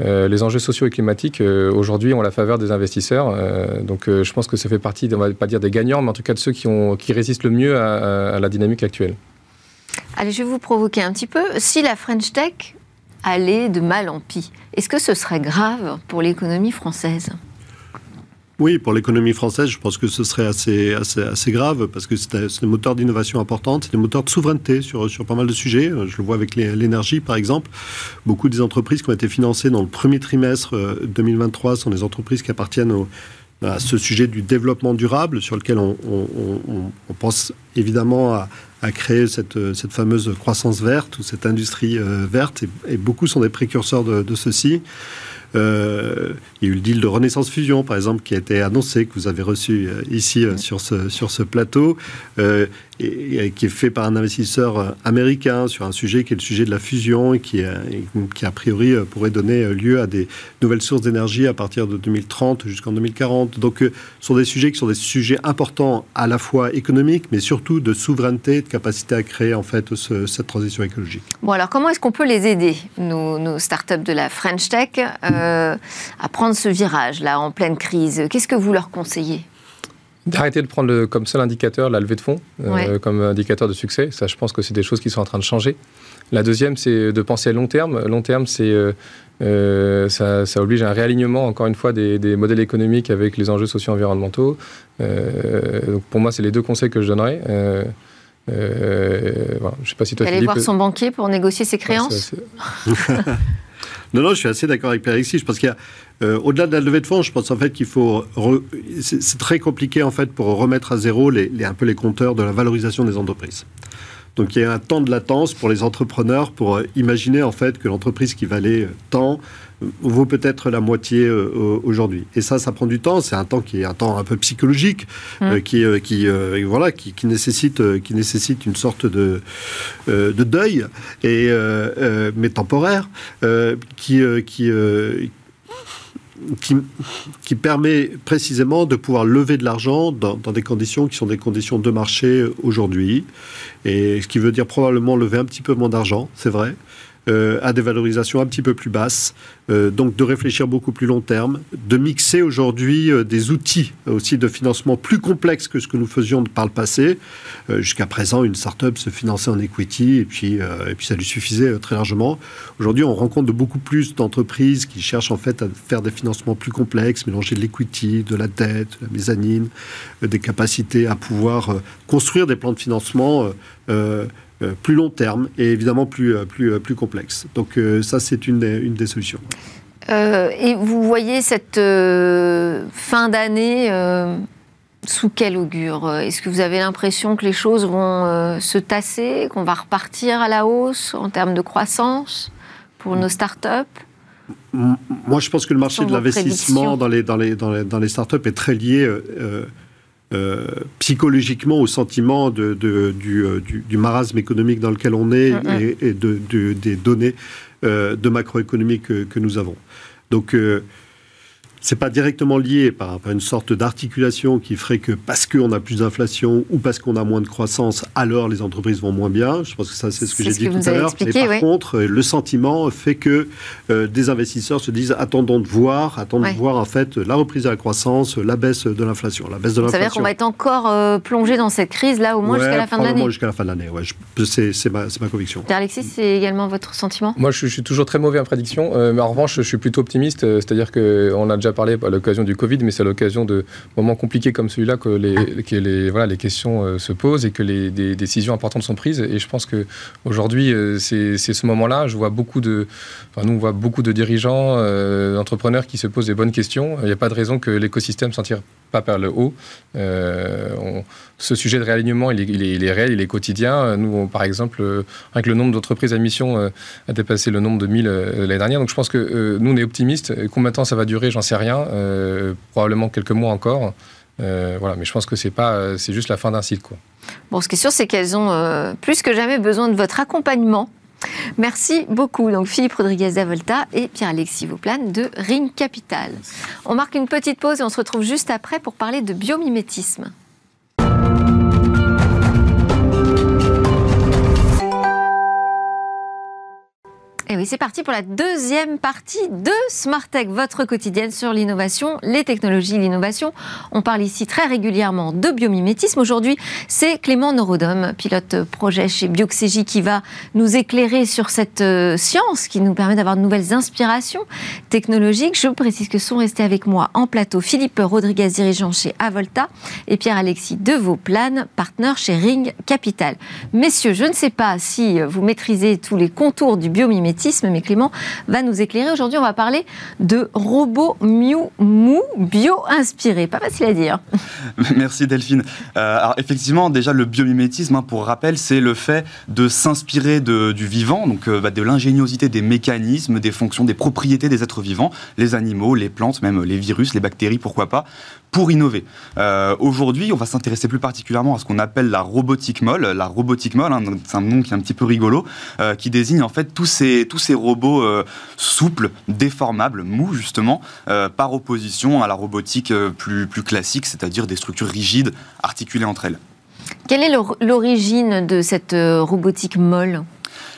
euh, les enjeux sociaux et climatiques, euh, aujourd'hui, ont la faveur des investisseurs. Euh, donc, je pense que ça fait partie, on va pas dire des gagnants, mais en tout cas de ceux qui, résistent le mieux à, à la dynamique actuelle. Allez, je vais vous provoquer un petit peu. Si la French Tech allait de mal en pis, est-ce que ce serait grave pour l'économie française? Oui, pour l'économie française, je pense que ce serait assez, assez, assez grave parce que c'est des moteurs d'innovation importantes, c'est des moteurs de souveraineté sur, sur pas mal de sujets. Je le vois avec l'énergie, par exemple. Beaucoup des entreprises qui ont été financées dans le premier trimestre 2023 euh, sont des entreprises qui appartiennent à ce sujet du développement durable sur lequel on, pense évidemment à, créer cette, cette, fameuse croissance verte ou cette industrie euh, verte et, beaucoup sont des précurseurs de ceci. Euh, il y a eu le deal de Renaissance Fusion, par exemple, qui a été annoncé, que vous avez reçu euh, ici euh, sur, ce, sur ce plateau, euh, et, et, qui est fait par un investisseur américain sur un sujet qui est le sujet de la fusion et qui, et qui a priori, pourrait donner lieu à des nouvelles sources d'énergie à partir de 2030 jusqu'en 2040. Donc, ce sont des sujets qui sont des sujets importants à la fois économiques, mais surtout de souveraineté, de capacité à créer en fait ce, cette transition écologique. Bon, alors comment est-ce qu'on peut les aider, nos, nos startups de la French Tech? Euh, à prendre ce virage là en pleine crise Qu'est-ce que vous leur conseillez? D'arrêter de prendre le, comme seul indicateur la levée de fonds, euh, ouais. comme indicateur de succès. Ça, je pense que c'est des choses qui sont en train de changer. La deuxième, c'est de penser à long terme. Long terme, c'est euh, euh, ça, ça, oblige à un réalignement, encore une fois, des, des modèles économiques avec les enjeux socio-environnementaux. Euh, donc pour moi, c'est les deux conseils que je donnerais. Euh, voilà. Je sais pas si toi, Aller voir son banquier pour négocier ses créances? Non, non, je suis assez d'accord avec Pierre-Alexis. Je pense qu'il y a, euh, au-delà de la levée de fonds, je pense en fait qu'il faut. C'est très compliqué en fait pour remettre à zéro peu les compteurs de la valorisation des entreprises. Donc il y a un temps de latence pour les entrepreneurs pour euh, imaginer en fait que l'entreprise qui valait tant vaut peut-être la moitié euh, aujourd'hui. Et ça, ça prend du temps. C'est un temps qui est un temps un peu psychologique, mmh. euh, qui, euh, qui euh, voilà, qui, qui, nécessite, qui nécessite une sorte de, euh, de deuil, et, euh, mais temporaire, qui, qui qui, permet précisément de pouvoir lever de l'argent dans, dans, des conditions qui sont des conditions de marché aujourd'hui. Et ce qui veut dire probablement lever un petit peu moins d'argent, c'est vrai, euh, à des valorisations un petit peu plus basses, euh, donc de réfléchir beaucoup plus long terme, de mixer aujourd'hui euh, des outils aussi de financement plus complexes que ce que nous faisions par le passé. Jusqu'à présent, une start-up se finançait en equity et puis, et puis ça lui suffisait très largement. Aujourd'hui, on rencontre de beaucoup plus d'entreprises qui cherchent en fait à faire des financements plus complexes, mélanger de l'equity, de la dette, de la mezzanine, des capacités à pouvoir construire des plans de financement plus long terme et évidemment plus, euh, plus, plus complexe. Donc euh, ça, c'est une, une des solutions. Euh, et vous voyez cette fin d'année sous quel augure? Est-ce que vous avez l'impression que les choses vont se tasser, qu'on va repartir à la hausse en termes de croissance pour nos startups? Moi, je pense que le marché de l'investissement dans les, dans, les, dans, les, dans les startups est très lié euh, psychologiquement au sentiment de, de, du, euh, du, du, marasme économique dans lequel on est et, et de, de, des données euh, de macroéconomie que, que, nous avons. Donc, c'est pas directement lié par, une sorte d'articulation qui ferait que parce qu'on a plus d'inflation ou parce qu'on a moins de croissance, alors les entreprises vont moins bien. Je pense que ça, c'est ce que j'ai dit tout à l'heure. Mais par contre, le sentiment fait que euh, des investisseurs se disent attendons de voir, attendons de voir en fait la reprise de la croissance, la baisse de l'inflation, la baisse de l'inflation. Ça veut dire qu'on va être encore euh, plongé dans cette crise là au moins jusqu'à la fin de l'année. Jusqu'à la fin de l'année, ouais. C'est ma, ma, conviction. Alexis, c'est également votre sentiment? Moi, je, suis toujours très mauvais en prédiction, euh, mais en revanche, je suis plutôt optimiste. C'est-à-dire qu'on a déjà parlé à l'occasion du Covid, mais c'est à l'occasion de moments compliqués comme celui-là que les, que les, voilà, les questions se posent et que les, des décisions importantes sont prises. Et je pense qu'aujourd'hui, c'est ce moment-là. Je vois beaucoup de, nous, on voit beaucoup de dirigeants, d'entrepreneurs qui se posent des bonnes questions. Il n'y a pas de raison que l'écosystème s'en tire pas vers le haut. Euh, ce sujet de réalignement, il est, réel, il est quotidien. Nous, par exemple, avec le nombre d'entreprises à mission euh, a dépassé le nombre de 1000 euh, l'année dernière. Donc je pense que nous, on est optimistes. Combien de temps ça va durer, j'en sais rien. Probablement quelques mois encore. voilà, mais je pense que c'est pas, c'est juste la fin d'un cycle. Bon, ce qui est sûr, c'est qu'elles ont plus que jamais besoin de votre accompagnement Merci beaucoup. Donc Philippe Rodriguez d'Avolta et Pierre-Alexis Vauplane de Ring Capital. On marque une petite pause et on se retrouve juste après pour parler de biomimétisme. Et oui, c'est parti pour la deuxième partie de Smart Tech, votre quotidienne sur l'innovation, les technologies, l'innovation. On parle ici très régulièrement de biomimétisme. Aujourd'hui, c'est Clément Norodom, pilote projet chez Bioxégie, qui va nous éclairer sur cette euh, science qui nous permet d'avoir de nouvelles inspirations technologiques. Je précise que sont restés avec moi en plateau Philippe Rodriguez, dirigeant chez Avolta, et Pierre-Alexis Devauplane, partenaire chez Ring Capital. Messieurs, je ne sais pas si vous maîtrisez tous les contours du biomimétisme mais Clément va nous éclairer. Aujourd'hui, on va parler de robots Miu Mu bio-inspirés. Pas facile à dire. Merci Delphine. Euh, alors effectivement, déjà le biomimétisme, hein, pour rappel, c'est le fait de s'inspirer du vivant, donc euh, bah, de l'ingéniosité des mécanismes, des fonctions, des propriétés des êtres vivants, les animaux, les plantes, même les virus, les bactéries, pourquoi pas, pour innover. Euh, aujourd'hui, on va s'intéresser plus particulièrement à ce qu'on appelle la robotique molle. La robotique molle, hein, c'est un nom qui est un petit peu rigolo, euh, qui désigne en fait tous ces, robots euh, souples, déformables, mous justement, par opposition à la robotique plus, plus classique, c'est-à-dire des structures rigides articulées entre elles. Quelle est l'origine de cette robotique molle?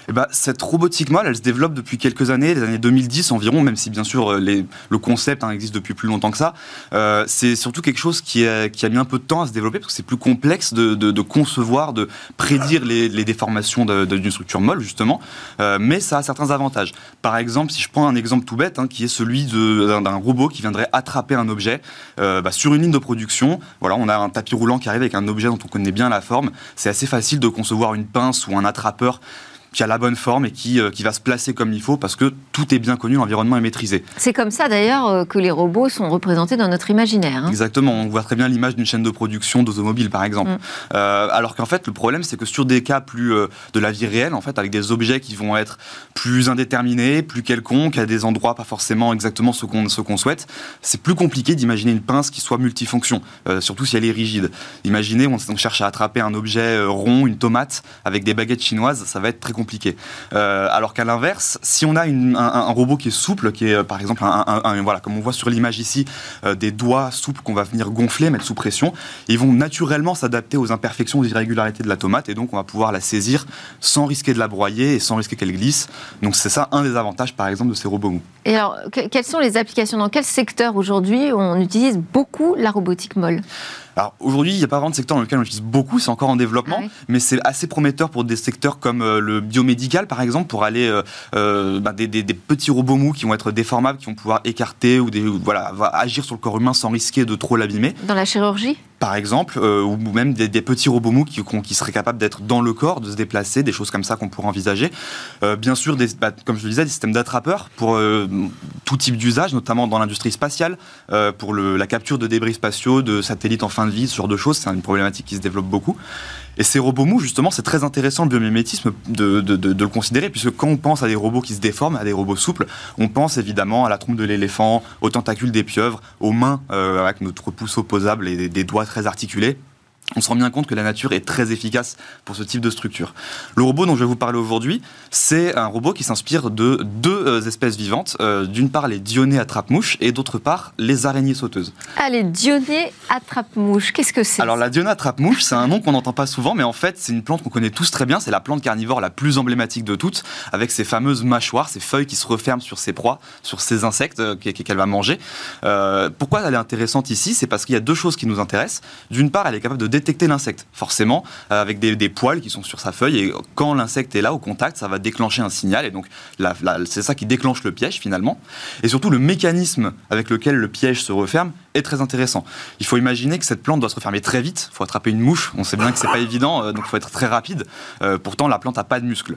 Eh ben, cette robotique molle, elle se développe depuis quelques années, les années 2010 environ, même si bien sûr euh, le concept hein, existe depuis plus longtemps que ça. Euh, c'est surtout quelque chose qui a, mis un peu de temps à se développer parce que c'est plus complexe de, concevoir, de prédire les, déformations d'une structure molle justement, euh, mais ça a certains avantages. Par exemple, si je prends un exemple tout bête, hein, qui est celui d'un robot qui viendrait attraper un objet bah, sur une ligne de production. Voilà, on a un tapis roulant qui arrive avec un objet dont on connaît bien la forme. C'est assez facile de concevoir une pince ou un attrapeur qui a la bonne forme et qui, euh, qui va se placer comme il faut parce que tout est bien connu, l'environnement est maîtrisé. C'est comme ça d'ailleurs euh, que les robots sont représentés dans notre imaginaire. Hein. Exactement, on voit très bien l'image d'une chaîne de production d'automobiles par exemple. Mm. Euh, alors qu'en fait le problème c'est que sur des cas plus de la vie réelle, en fait, avec des objets qui vont être plus indéterminés, plus quelconques, à des endroits pas forcément exactement ce qu'on qu'on souhaite, c'est plus compliqué d'imaginer une pince qui soit multifonction, surtout si elle est rigide. Imaginez, on, on, cherche à attraper un objet rond, une tomate, avec des baguettes chinoises, ça va être très compliqué Euh, alors qu'à l'inverse, si on a un, robot qui est souple, qui est euh, par exemple, un, voilà, comme on voit sur l'image ici, euh, des doigts souples qu'on va venir gonfler, mettre sous pression, ils vont naturellement s'adapter aux imperfections, aux irrégularités de la tomate, et donc on va pouvoir la saisir sans risquer de la broyer et sans risquer qu'elle glisse. Donc c'est ça un des avantages, par exemple, de ces robots mous. Et alors, quelles sont les applications? Dans quel secteur aujourd'hui on utilise beaucoup la robotique molle? Alors aujourd'hui, il n'y a pas vraiment de secteur dans lequel on utilise beaucoup, c'est encore en développement, ah mais c'est assez prometteur pour des secteurs comme euh, le biomédical, par exemple, pour aller euh, euh, bah, des, petits robots mous qui vont être déformables, qui vont pouvoir écarter ou, des, voilà, agir sur le corps humain sans risquer de trop l'abîmer. Dans la chirurgie? Par exemple, ou même des, petits robots mous qui, qui seraient capables d'être dans le corps, de se déplacer, des choses comme ça qu'on pourrait envisager. bien sûr, des, bah, comme je le disais, des systèmes d'attrapeurs pour tout type d'usage, notamment dans l'industrie spatiale, pour le, la capture de débris spatiaux, de satellites en fin de vie, ce genre de choses. C'est une problématique qui se développe beaucoup. Et ces robots mous, justement, c'est très intéressant le biomimétisme de, de, le considérer, puisque quand on pense à des robots qui se déforment, à des robots souples, on pense évidemment à la trompe de l'éléphant, aux tentacules des pieuvres, aux mains euh, avec notre pouce opposable et des doigts très articulés. On se rend bien compte que la nature est très efficace pour ce type de structure. Le robot dont je vais vous parler aujourd'hui, c'est un robot qui s'inspire de deux euh, espèces vivantes. Euh, d'une part, les dionnées attrape-mouches et d'autre part, les araignées sauteuses. Ah, les dionnées attrape-mouches, qu'est-ce que c'est Alors, la dionée attrape-mouche, c'est un nom qu'on n'entend pas souvent, mais en fait, c'est une plante qu'on connaît tous très bien. C'est la plante carnivore la plus emblématique de toutes, avec ses fameuses mâchoires, ses feuilles qui se referment sur ses proies, sur ses insectes euh, qu'elle va manger. pourquoi elle est intéressante ici? C'est parce qu'il y a deux choses qui nous intéressent. D'une part, elle est capable de détecter l'insecte, forcément, euh, avec des, poils qui sont sur sa feuille. Et quand l'insecte est là au contact, ça va déclencher un signal. Et donc, c'est ça qui déclenche le piège finalement. Et surtout, le mécanisme avec lequel le piège se referme est très intéressant. Il faut imaginer que cette plante doit se refermer très vite. Il faut attraper une mouche. On sait bien que c'est pas évident, euh, donc il faut être très rapide. Euh, pourtant, la plante n'a pas de muscles.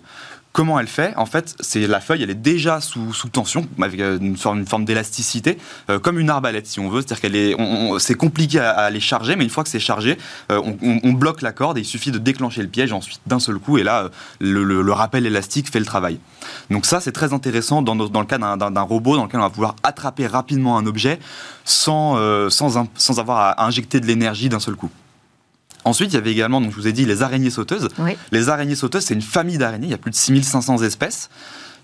Comment elle fait En fait, c'est la feuille, elle est déjà sous, tension, avec euh, une forme, forme d'élasticité, euh, comme une arbalète, si on veut. C'est-à-dire qu'elle est, c'est compliqué à, à, les charger, mais une fois que c'est chargé, euh, on, bloque la corde et il suffit de déclencher le piège ensuite d'un seul coup, et là, le, rappel élastique fait le travail. Donc ça, c'est très intéressant dans, dans le cas d'un robot dans lequel on va pouvoir attraper rapidement un objet sans, sans, sans avoir à injecter de l'énergie d'un seul coup. Ensuite, il y avait également, donc je vous ai dit, les araignées sauteuses. Les araignées sauteuses, c'est une famille d'araignées, il y a plus de 6500 espèces.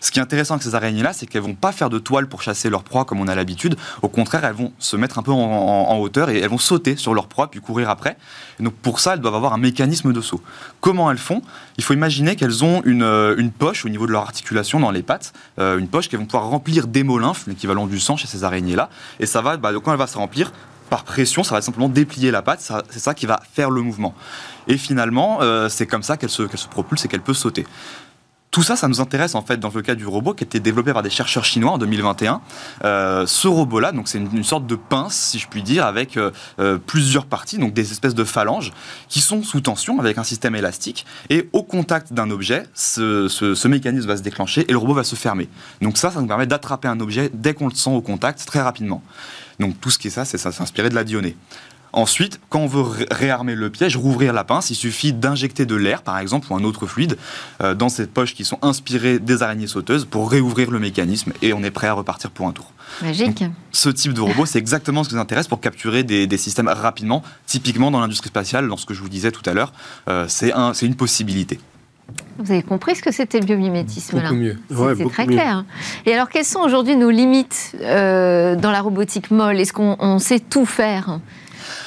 Ce qui est intéressant avec ces araignées-là, c'est qu'elles vont pas faire de toile pour chasser leur proie comme on a l'habitude. Au contraire, elles vont se mettre un peu en, hauteur et elles vont sauter sur leur proie puis courir après. donc pour ça, elles doivent avoir un mécanisme de saut. Comment elles font? Il faut imaginer qu'elles ont une, euh, une, poche au niveau de leur articulation dans les pattes, euh, une poche qu'elles vont pouvoir remplir d'hémolymphe, l'équivalent du sang chez ces araignées-là. Et ça va, bah, quand elle va se remplir, par pression, ça va simplement déplier la patte, c'est ça qui va faire le mouvement. Et finalement, euh, c'est comme ça qu'elle se, se propulse et qu'elle peut sauter. Tout ça, ça nous intéresse en fait dans le cas du robot qui a été développé par des chercheurs chinois en 2021. Euh, ce robot-là, donc c'est une, sorte de pince, si je puis dire, avec euh, plusieurs parties, donc des espèces de phalanges qui sont sous tension avec un système élastique. Et au contact d'un objet, ce, mécanisme va se déclencher et le robot va se fermer. Donc ça, ça nous permet d'attraper un objet dès qu'on le sent au contact très rapidement. Donc tout ce qui est ça, c'est ça, s'inspirer de la dionée. Ensuite, quand on veut réarmer le piège, rouvrir la pince, il suffit d'injecter de l'air, par exemple, ou un autre fluide, euh, dans ces poches qui sont inspirées des araignées sauteuses pour réouvrir le mécanisme et on est prêt à repartir pour un tour. Magique. ce type de robot, c'est exactement ce qui nous intéresse pour capturer des, systèmes rapidement. Typiquement, dans l'industrie spatiale, dans ce que je vous disais tout à l'heure, euh, c'est une possibilité. Vous avez compris ce que c'était le biomimétisme Beaucoup mieux. C'est très clair. Et alors, quelles sont aujourd'hui nos limites euh, dans la robotique molle? Est-ce qu'on sait tout faire?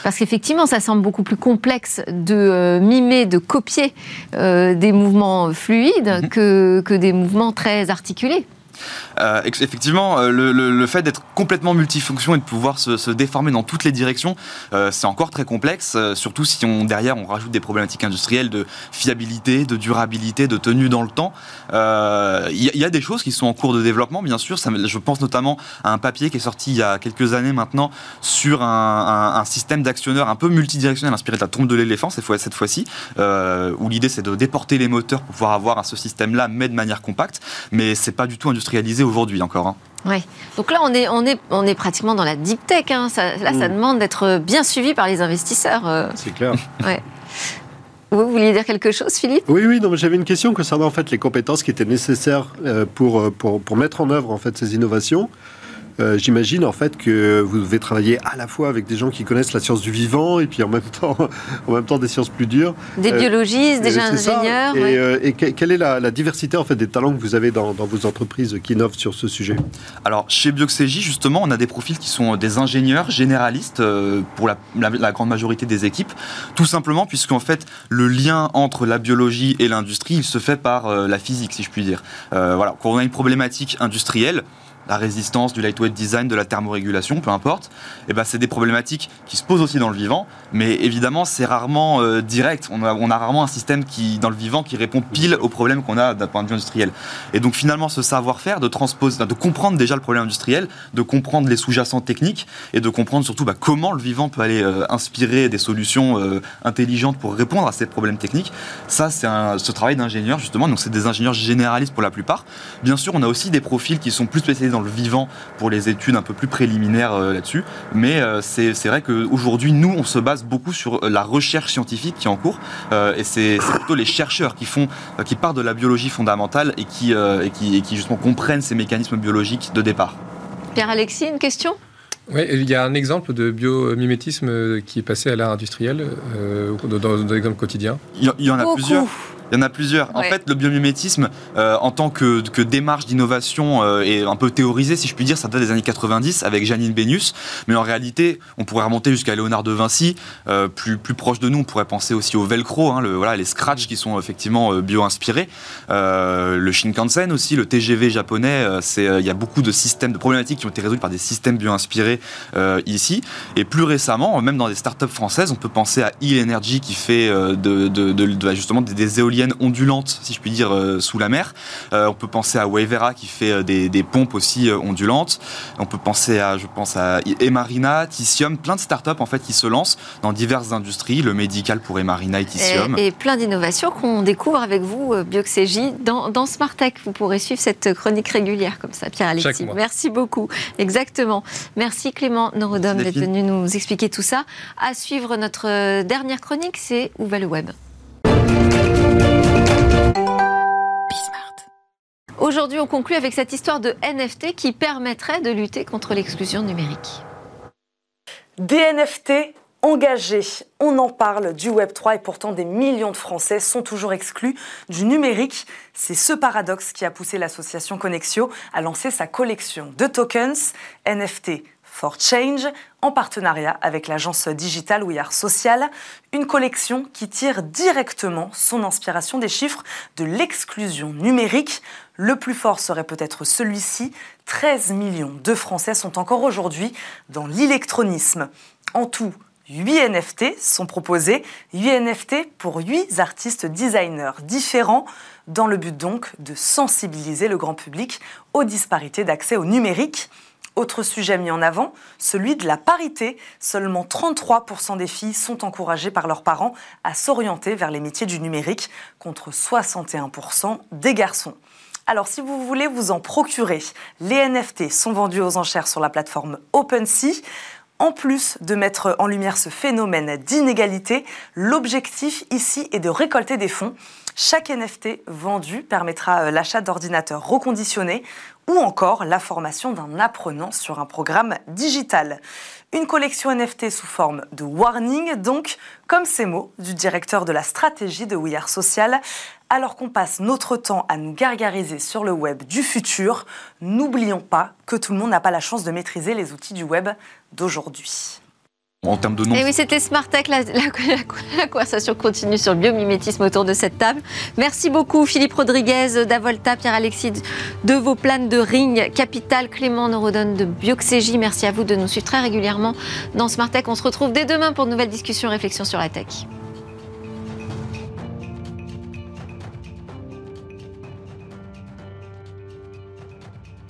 Parce qu'effectivement, ça semble beaucoup plus complexe de euh, mimer, de copier euh, des mouvements fluides mhm. que, que des mouvements très articulés. Euh, effectivement, euh, le, fait d'être complètement multifonction et de pouvoir se, déformer dans toutes les directions, euh, c'est encore très complexe, surtout si on, derrière on rajoute des problématiques industrielles de fiabilité, de durabilité, de tenue dans le temps. Il y, a des choses qui sont en cours de développement, bien sûr. Je pense notamment à un papier qui est sorti il y a quelques années maintenant sur un, système d'actionneurs un peu multidirectionnel inspiré de la trompe de l'éléphant cette fois-ci, où l'idée c'est de déporter les moteurs pour pouvoir avoir ce système-là, mais de manière compacte. Mais c'est pas du tout industriel réalisé aujourd'hui encore. Hein. Oui. Donc là, on est, on, est, on est pratiquement dans la deep tech. Hein. là, ça mm. demande d'être bien suivi par les investisseurs. Euh. C'est clair. ouais. Vous vouliez dire quelque chose, Philippe? Oui, oui. J'avais une question concernant en fait les compétences qui étaient nécessaires euh, pour, euh, pour, pour mettre en œuvre en fait ces innovations. Euh, j'imagine en fait que vous devez travailler à la fois avec des gens qui connaissent la science du vivant et puis en même temps, en même temps des sciences plus dures. Des euh, biologistes, des ingénieurs. Et, quelle est la, diversité en fait des talents que vous avez dans, vos entreprises qui innovent sur ce sujet? Alors chez Bioxégie justement, on a des profils qui sont des ingénieurs généralistes euh, pour la, la, grande majorité des équipes, tout simplement puisqu'en fait le lien entre la biologie et l'industrie, il se fait par la physique, si je puis dire. voilà, quand on a une problématique industrielle la résistance, du lightweight design, de la thermorégulation, peu importe, et eh ben c'est des problématiques qui se posent aussi dans le vivant, mais évidemment c'est rarement euh, direct. On a, rarement un système qui, dans le vivant qui répond pile aux problèmes qu'on a d'un point de vue industriel. Et donc finalement ce savoir-faire de transposer, de comprendre déjà le problème industriel, de comprendre les sous-jacents techniques et de comprendre surtout bah, comment le vivant peut aller euh, inspirer des solutions euh, intelligentes pour répondre à ces problèmes techniques. Ça c'est ce travail d'ingénieur justement. Donc c'est des ingénieurs généralistes pour la plupart. Bien sûr on a aussi des profils qui sont plus spécialisés dans le vivant pour les études un peu plus préliminaires euh, là-dessus. Mais euh, c'est vrai qu'aujourd'hui, nous, on se base beaucoup sur euh, la recherche scientifique qui est en cours. et c'est plutôt les chercheurs qui, font, qui partent de la biologie fondamentale et qui, et qui, et qui justement comprennent ces mécanismes biologiques de départ. Pierre-Alexis, une question? Oui, il y a un exemple de biomimétisme qui est passé à l'art industriel, dans, dans, dans l'exemple quotidien. Il y, en a plusieurs. Il y en a plusieurs. En fait, le biomimétisme, euh, en tant que, démarche d'innovation, euh, est un peu théorisé, si je puis dire. Ça date des années 90 avec Janine Bénus. Mais en réalité, on pourrait remonter jusqu'à Léonard de Vinci. Euh, plus, plus proche de nous, on pourrait penser aussi au velcro, hein, le, voilà, les scratchs qui sont effectivement bio-inspirés. le Shinkansen aussi, le TGV japonais. Il y a beaucoup de systèmes, de problématiques qui ont été résolues par des systèmes bio-inspirés ici. Et plus récemment, même dans des startups françaises, on peut penser à e-Energy qui fait de, de, justement des éoliennes ondulante, si je puis dire, euh, sous la mer. Euh, on peut penser à Wavera qui fait euh, des, pompes aussi ondulantes. On peut penser à, je pense à Emarina, Titium, plein de startups en fait qui se lancent dans diverses industries, le médical pour Emarina et Titium. Et, plein d'innovations qu'on découvre avec vous, Bioxégie, dans, dans Smartech. Vous pourrez suivre cette chronique régulière comme ça, Pierre-Alexis. Merci beaucoup. Exactement. Merci Clément Norodom d'être venu nous expliquer tout ça. À suivre notre dernière chronique, c'est Où va le web? Aujourd'hui, on conclut avec cette histoire de NFT qui permettrait de lutter contre l'exclusion numérique. Des NFT engagés, on en parle du Web3 et pourtant des millions de Français sont toujours exclus du numérique. C'est ce paradoxe qui a poussé l'association Connexio à lancer sa collection de tokens NFT for Change en partenariat avec l'agence digitale We Social, une collection qui tire directement son inspiration des chiffres de l'exclusion numérique. Le plus fort serait peut-être celui-ci. 13 millions de Français sont encore aujourd'hui dans l'électronisme. En tout, 8 NFT sont proposés, 8 NFT pour 8 artistes designers différents, dans le but donc de sensibiliser le grand public aux disparités d'accès au numérique. Autre sujet mis en avant, celui de la parité. Seulement 33% des filles sont encouragées par leurs parents à s'orienter vers les métiers du numérique, contre 61% des garçons. Alors si vous voulez vous en procurer, les NFT sont vendus aux enchères sur la plateforme OpenSea. En plus de mettre en lumière ce phénomène d'inégalité, l'objectif ici est de récolter des fonds. Chaque NFT vendu permettra euh, l'achat d'ordinateurs reconditionnés ou encore la formation d'un apprenant sur un programme digital. Une collection NFT sous forme de warning, donc, comme ces mots du directeur de la stratégie de We Social. Alors qu'on passe notre temps à nous gargariser sur le web du futur, n'oublions pas que tout le monde n'a pas la chance de maîtriser les outils du web d'aujourd'hui en termes de nom. Et oui, c'était Smart. La, la, conversation continue sur le biomimétisme autour de cette table. Merci beaucoup, Philippe Rodriguez d'Avolta, Pierre-Alexis de vos planes de Ring, Capital, Clément Neurodon de Bioxégie. Merci à vous de nous suivre très régulièrement dans Smart. On se retrouve dès demain pour de nouvelles discussions réflexions sur la tech.